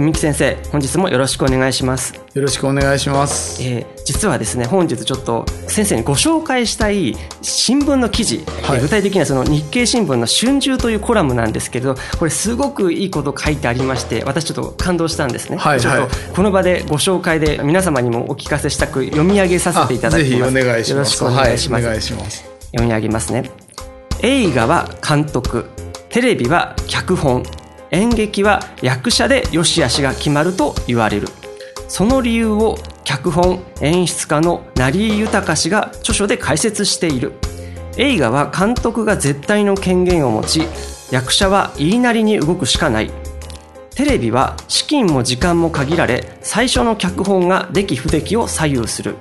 文幸先生本日もよろしくお願いします。よろしくお願いします、えー、実はですね本日ちょっと先生にご紹介したい新聞の記事、はい。えー具体的にはその日経新聞の春秋というコラムなんですけれどこれすごくいいこと書いてありまして私ちょっと感動したんですね、はいはい。ちょっとこの場でご紹介で皆様にもお聞かせしたく読み上げさせていただきます。お願いします。よろしくお願いします、はい、お願いします。読み上げますね。映画は監督。テレビは脚本演劇は役者で良し悪しが決まると言われる。その理由を脚本演出家の成井豊氏が著書で解説している。映画は監督が絶対の権限を持ち役者は言いなりに動くしかない。テレビは資金も時間も限られ最初の脚本が出来不出来を左右する。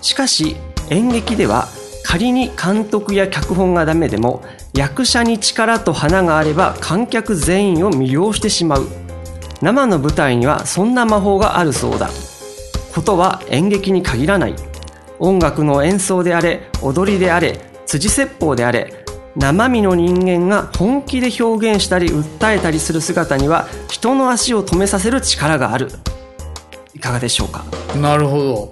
しかし演劇では仮に監督や脚本がダメでも役者に力と花があれば観客全員を魅了してしまう。生の舞台にはそんな魔法があるそうだ。ことは演劇に限らない。音楽の演奏であれ踊りであれ辻説法であれ生身の人間が本気で表現したり訴えたりする姿には人の足を止めさせる力がある。いかがでしょうか？なるほど。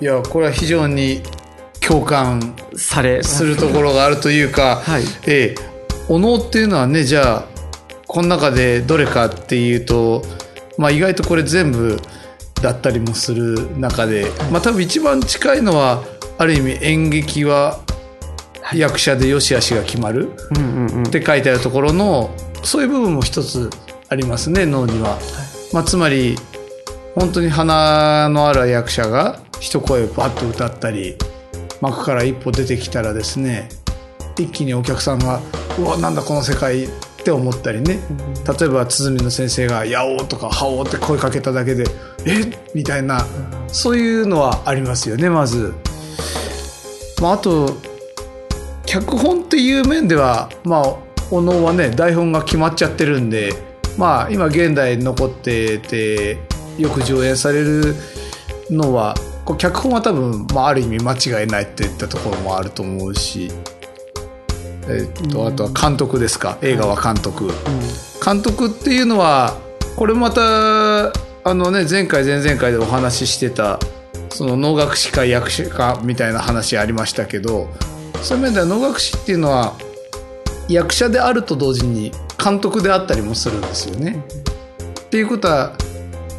いやこれは非常に共感されするところがあるというか、はい。ええお能っていうのはねじゃあこの中でどれかっていうと、まあ、意外とこれ全部だったりもする中で、まあ多分一番近いのはある意味演劇は役者で良し悪しが決まるって書いてあるところのそういう部分も一つありますね脳には。まあ、つまり本当に鼻のある役者が一声バッと歌ったり幕から一歩出てきたらですね一気にお客さんが「うわなんだこの世界」って思ったりね。例えば鼓の先生が「やおう」とか「はおう」って声かけただけで「え？みたいなそういうのはありますよねまず。まあ、あと脚本っていう面ではまあお能はね台本が決まっちゃってるんでまあ今現代に残っててよく上演されるのはこう脚本は多分、まあ、ある意味間違いないっていったところもあると思うし、えっとあとは監督ですか？映画は監督、監督っていうのはこれまたあのね前回前々回でお話ししてたその能楽師か役者かみたいな話ありましたけどそういう面では能楽師っていうのは役者であると同時に監督であったりもするんですよね。っていうことは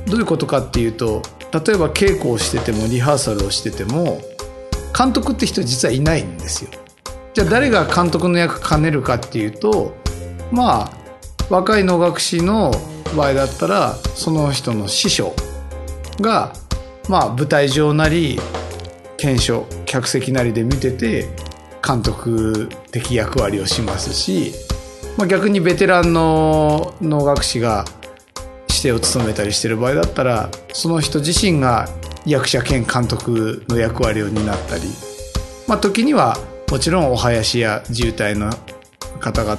どういうことかっていうと例えば稽古をしててもリハーサルをしてても監督って人実はいないんですよ。じゃあ誰が監督の役兼ねるかっていうとまあ若い能楽師の場合だったらその人の師匠がまあ舞台上なり検証客席なりで見てて監督的役割をしますし、まあ、逆にベテランの能楽師が指定を務めたりしてる場合だったらその人自身が役者兼監督の役割を担ったり、まあ、時にはもちろんお囃子や自衛隊の方々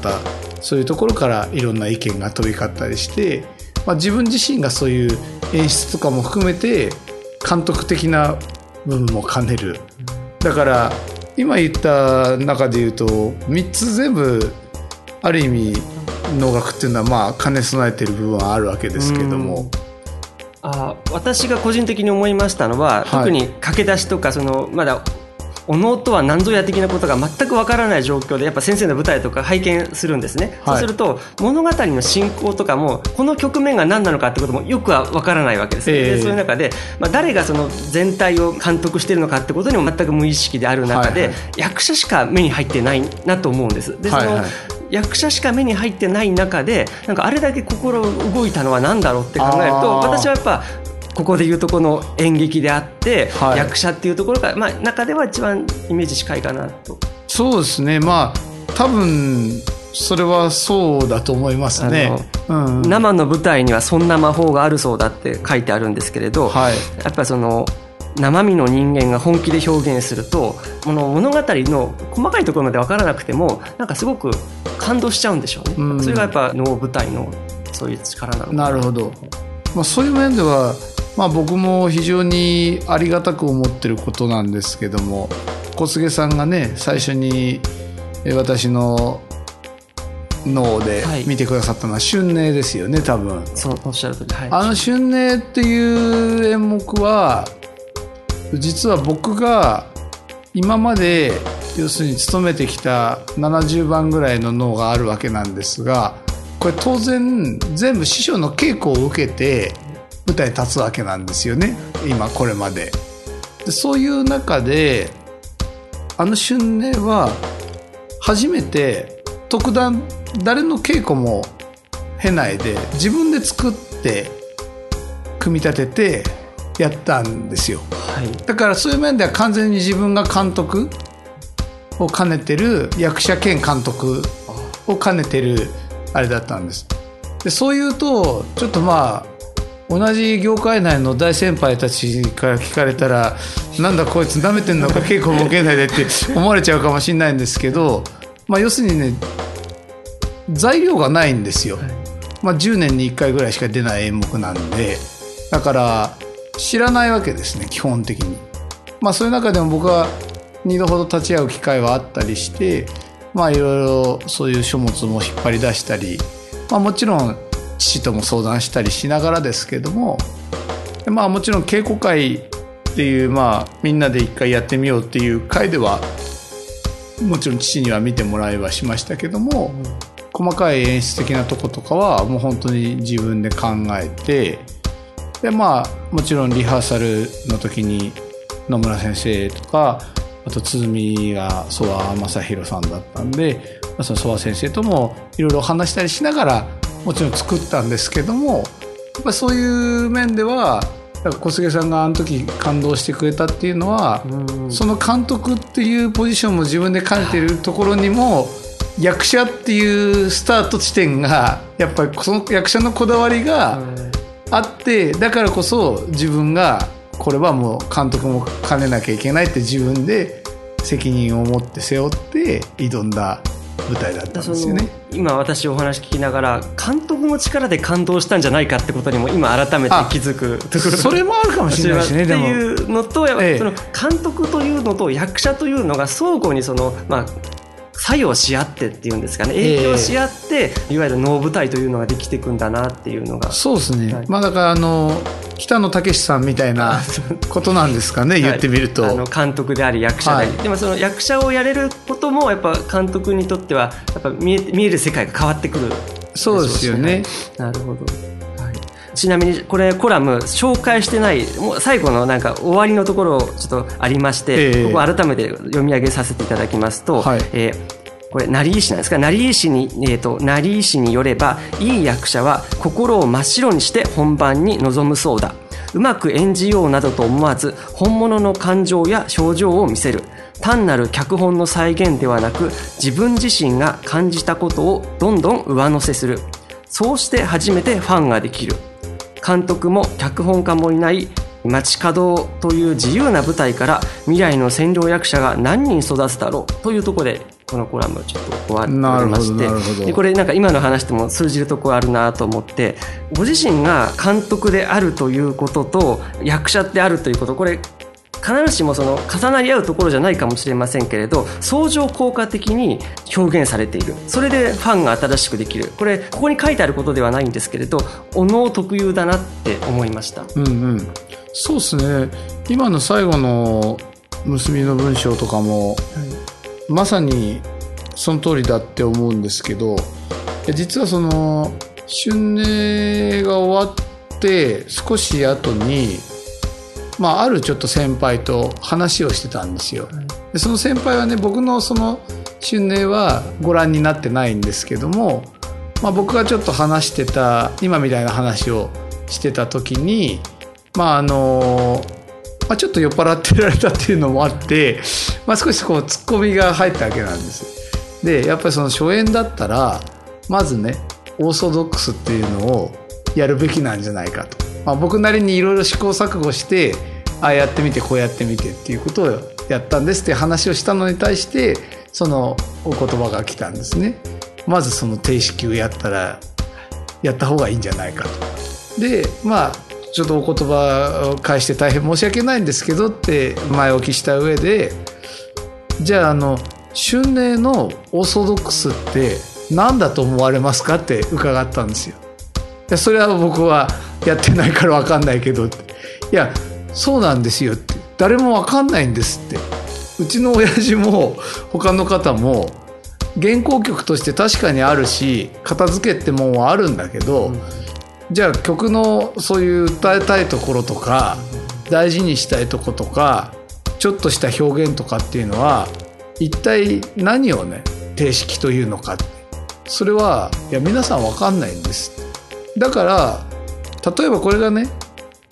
そういうところからいろんな意見が飛び交ったりして、まあ、自分自身がそういう演出とかも含めて監督的な部分も兼ねる。だから今言った中で言うと3つ全部ある意味能楽っていうのはまあ兼ね備えてる部分はあるわけですけども。あ私が個人的に思いましたのは、はい。特に駆け出しとかそのまだお能とは何ぞや的なことが全くわからない状況でやっぱ先生の舞台とか拝見するんですね、はい。そうすると物語の進行とかもこの局面が何なのかってこともよくはわからないわけです、ええ。でそういう中で、まあ、誰がその全体を監督しているのかってことにも全く無意識である中で、はいはい。役者しか目に入ってないなと思うんです。でその、はいはい役者しか目に入ってない中でなんかあれだけ心動いたのは何だろうって考えると私はやっぱここでいうとこの演劇であって、はい。役者っていうところが、まあ、中では一番イメージ近いかなと。そうですね。まあ多分それはそうだと思いますね。うん、生の舞台にはそんな魔法があるそうだって書いてあるんですけれど、はい。やっぱりその生身の人間が本気で表現するとこの物語の細かいところまで分からなくてもなんかすごく感動しちゃうんでしょうね、うん。それがやっぱ能舞台のそういう力なのかな。るほど、まあ、そういう面では、まあ、僕も非常にありがたく思ってることなんですけども小菅さんがね最初にえ私の脳ではい。見てくださったのは春寧ですよね多分。そうおっしゃる通りはい。あの春寧っていう演目は実は僕が今まで要するに勤めてきた70番ぐらいの脳があるわけなんですがこれ当然全部師匠の稽古を受けて舞台に立つわけなんですよね今これまで。でそういう中であの春寧は初めて特段誰の稽古も経ないで自分で作って組み立ててやったんですよはい。だからそういう面では完全に自分が監督を兼ねてる役者兼監督を兼ねてるあれだったんです。でそういうとちょっとまあ同じ業界内の大先輩たちから聞かれたらなんだこいつ舐めてんのか稽古も受けないでって思われちゃうかもしれないんですけど、まあ、要するにね材料がないんですよ、まあ、10年に1回ぐらいしか出ない演目なんでだから知らないわけですね基本的に。まあそういう中でも僕は2度ほど立ち会う機会はあったりしてまあいろいろそういう書物も引っ張り出したり、まあ、もちろん父とも相談したりしながらですけどもでまあもちろん稽古会っていうまあみんなで一回やってみようっていう会ではもちろん父には見てもらいはしましたけども、細かい演出的なとことかはもう本当に自分で考えてでまあもちろんリハーサルの時に野村先生とかあと鼓が曽我正弘さんだったんでまあその先生ともいろいろ話したりしながらもちろん作ったんですけどもやっぱりそういう面では小菅さんがあの時感動してくれたっていうのは、うん。その監督っていうポジションも自分で兼ねてるところにも役者っていうスタート地点がやっぱりその役者のこだわりがあってだからこそ自分がこれはもう監督も兼ねなきゃいけないって自分で責任を持って背負って挑んだ舞台だったんですよね。今私お話聞きながら監督の力で感動したんじゃないかってことにも今改めて気づくところそれもあるかもしれない ですねっていうのとええその監督というのと役者というのが相互にそのまあ作用し合ってっていうんですかね。影響し合って、いわゆる能舞台というのができていくんだなっていうのが。そうですね、はい。まあだからあの北野武さんみたいな ことなんですかね言ってみると。はいあの監督であり役者で。あり、はい。でもその役者をやれることもやっぱ監督にとってはやっぱ見え見える世界が変わってくるそうですよね。なるほど、はい、ちなみにこれコラム紹介してないもう最後のなんか終わりのところちょっとありまして、ええ。ここ改めて読み上げさせていただきますと、はい。えーこれ成井氏なんですか？成井氏に、えー、と成井氏によればいい役者は心を真っ白にして本番に臨むそうだ。うまく演じようなどと思わず本物の感情や表情を見せる。単なる脚本の再現ではなく自分自身が感じたことをどんどん上乗せする。そうして初めてファンができる監督も脚本家もいない街角という自由な舞台から未来の占領役者が何人育つだろうというところでこのコラムちょっと終わってましてでこれなんか今の話でも通じるところあるなと思ってご自身が監督であるということと役者であるということこれ必ずしもその重なり合うところじゃないかもしれませんけれど相乗効果的に表現されている。それでファンが新しくできる。これここに書いてあることではないんですけれどお能特有だなって思いました。うんうん、そうですね。今の最後の結びの文章とかも、まさにその通りだって思うんですけど実はその春寧が終わって少し後に、まあ、あるちょっと先輩と話をしてたんですよ。でその先輩はね僕のその春寧はご覧になってないんですけども、まあ、僕がちょっと話してた今みたいな話をしてた時にまああのまあ、ちょっと酔っ払ってられたっていうのもあって、まあ、少しこうツッコミが入ったわけなんです。でやっぱりその初演だったらまずねオーソドックスっていうのをやるべきなんじゃないかと、まあ、僕なりにいろいろ試行錯誤してああやってみてこうやってみてっていうことをやったんですって話をしたのに対してそのお言葉が来たんですね。まずその定式をやったらやった方がいいんじゃないかと。でまあちょっとお言葉を返して大変申し訳ないんですけどって前置きした上でじゃああの春寧のオーソドックスって何だと思われますかって伺ったんですよ。いそれは僕はやってないから分かんないけど。いやそうなんですよって誰も分かんないんですって。うちの親父も他の方も原稿曲として確かにあるし片付けってもんはあるんだけど、うん、じゃあ曲のそういう歌いたいところとか大事にしたいとことかちょっとした表現とかっていうのは一体何をね定式というのかそれはいや皆さん分かんないんですだから例えばこれがね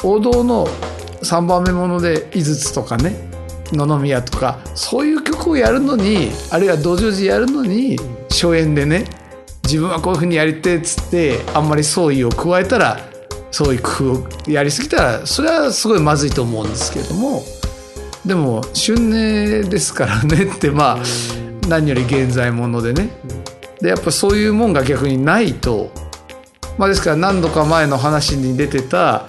王道の3番目もので井筒とかね野々宮とかそういう曲をやるのにあるいは道場寺やるのに初演でね自分はこういうふうにやりてっつってあんまり創意を加えたらそういう工夫をやりすぎたらそれはすごいまずいと思うんですけれどもでも春寧ですからねってまあ何より現在ものでね。でやっぱそういうもんが逆にないと、まあ、ですから何度か前の話に出てた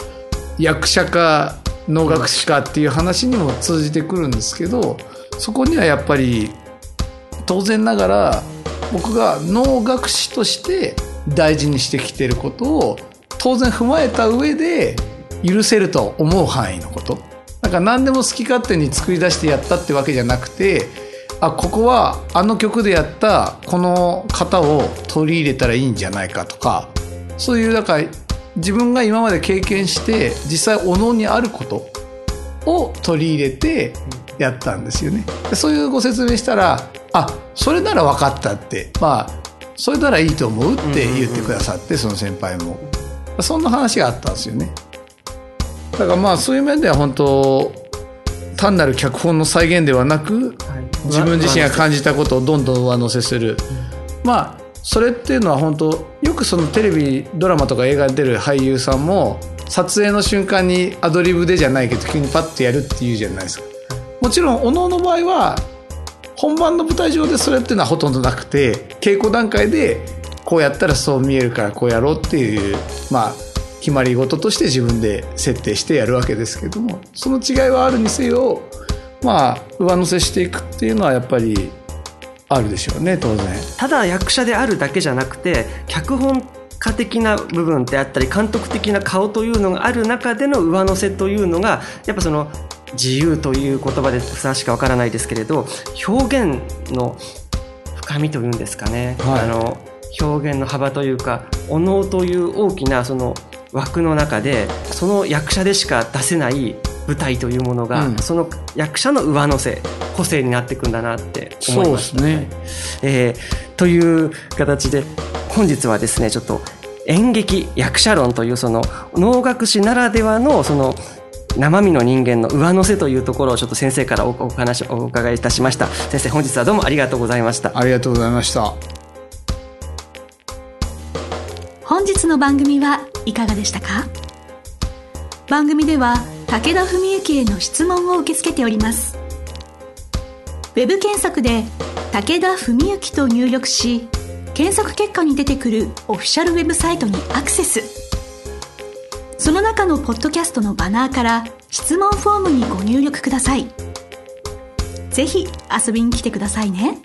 役者か能楽師かっていう話にも通じてくるんですけどそこにはやっぱり当然ながら僕が能楽師として大事にしてきてることを当然踏まえた上で許せると思う範囲のこと。だか何でも好き勝手に作り出してやったってわけじゃなくてあここはあの曲でやったこの型を取り入れたらいいんじゃないかとかそういうだから自分が今まで経験して実際おのにあることを取り入れてやったんですよね。そういうご説明したらあそれなら分かったってまあそれならいいと思うって言ってくださって、その先輩も。そんな話があったんですよね。だからまあそういう面では本当単なる脚本の再現ではなく、自分自身が感じたことをどんどん上乗せする、まあそれっていうのは本当よくそのテレビドラマとか映画に出る俳優さんも撮影の瞬間にアドリブでじゃないけど急にパッとやるっていうじゃないですか。もちろんおのの場合は本番の舞台上でそれっていうのはほとんどなくて稽古段階でこうやったらそう見えるからこうやろうっていうまあ決まり事として自分で設定してやるわけですけどもその違いはあるにせよまあ上乗せしていくっていうのはやっぱりあるでしょうね当然。ただ役者であるだけじゃなくて脚本家的な部分であったり監督的な顔というのがある中での上乗せというのがやっぱその自由という言葉でふさわしかわからないですけれど表現の深みというんですかね、はい、あの表現の幅というかお能という大きなその枠の中でその役者でしか出せない舞台というものが、うん、その役者の上乗せ個性になっていくんだなって思いました。ね。えー、という形で本日はですねちょっと演劇役者論というその能楽師ならではのその生身の人間の上乗せというところをちょっと先生からお話をお伺いいたしました。先生本日はどうもありがとうございました。ありがとうございました。本日の番組はいかがでしたか？番組では武田文幸への質問を受け付けております。ウェブ検索で武田文幸と入力し検索結果に出てくるオフィシャルウェブサイトにアクセス。その中のポッドキャストのバナーから質問フォームにご入力ください。ぜひ遊びに来てくださいね。